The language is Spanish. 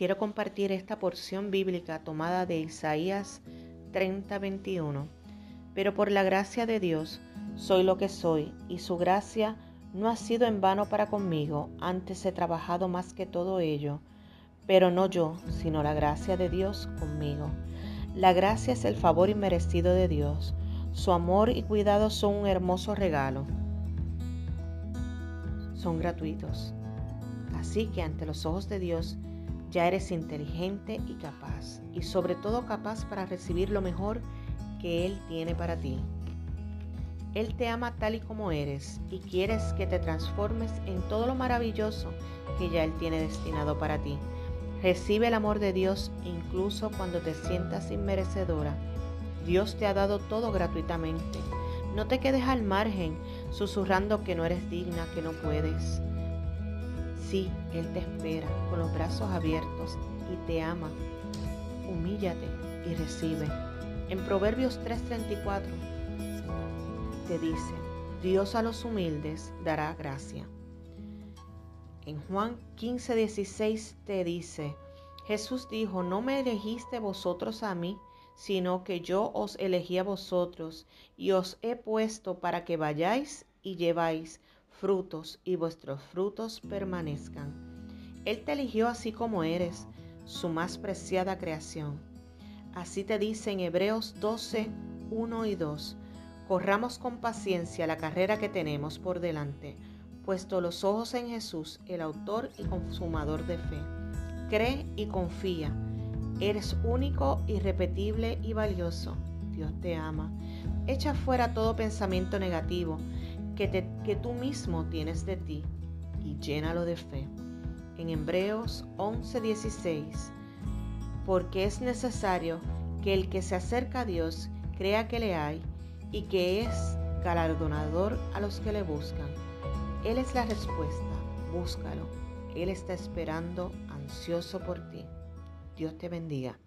quiero compartir esta porción bíblica tomada de Isaías 30:21. Pero por la gracia de Dios soy lo que soy y su gracia no ha sido en vano para conmigo, antes he trabajado más que todo ello, pero no yo, sino la gracia de Dios conmigo. La gracia es el favor inmerecido de Dios. Su amor y cuidado son un hermoso regalo. Son gratuitos. Así que ante los ojos de Dios ya eres inteligente y capaz, y sobre todo capaz para recibir lo mejor que Él tiene para ti. Él te ama tal y como eres y quieres que te transformes en todo lo maravilloso que ya Él tiene destinado para ti. Recibe el amor de Dios incluso cuando te sientas inmerecedora. Dios te ha dado todo gratuitamente. No te quedes al margen susurrando que no eres digna, que no puedes. Sí, Él te espera con los brazos abiertos y te ama. Humíllate y recibe. En Proverbios 3:34 te dice, Dios a los humildes dará gracia. En Juan 15:16 te dice, Jesús dijo, no me elegiste vosotros a mí, sino que yo os elegí a vosotros y os he puesto para que vayáis y lleváis frutos y vuestros frutos permanezcan. Él te eligió así como eres, su más preciada creación. Así te dice en Hebreos 12, 1 y 2. Corramos con paciencia la carrera que tenemos por delante, puesto los ojos en Jesús, el autor y consumador de fe. Cree y confía. Eres único, irrepetible y valioso. Dios te ama. Echa fuera todo pensamiento negativo que, tú mismo tienes de ti y llénalo de fe. En Hebreos 11:16, porque es necesario que el que se acerca a Dios crea que le hay y que es galardonador a los que le buscan. Él es la respuesta, búscalo. Él está esperando ansioso por ti. Dios te bendiga.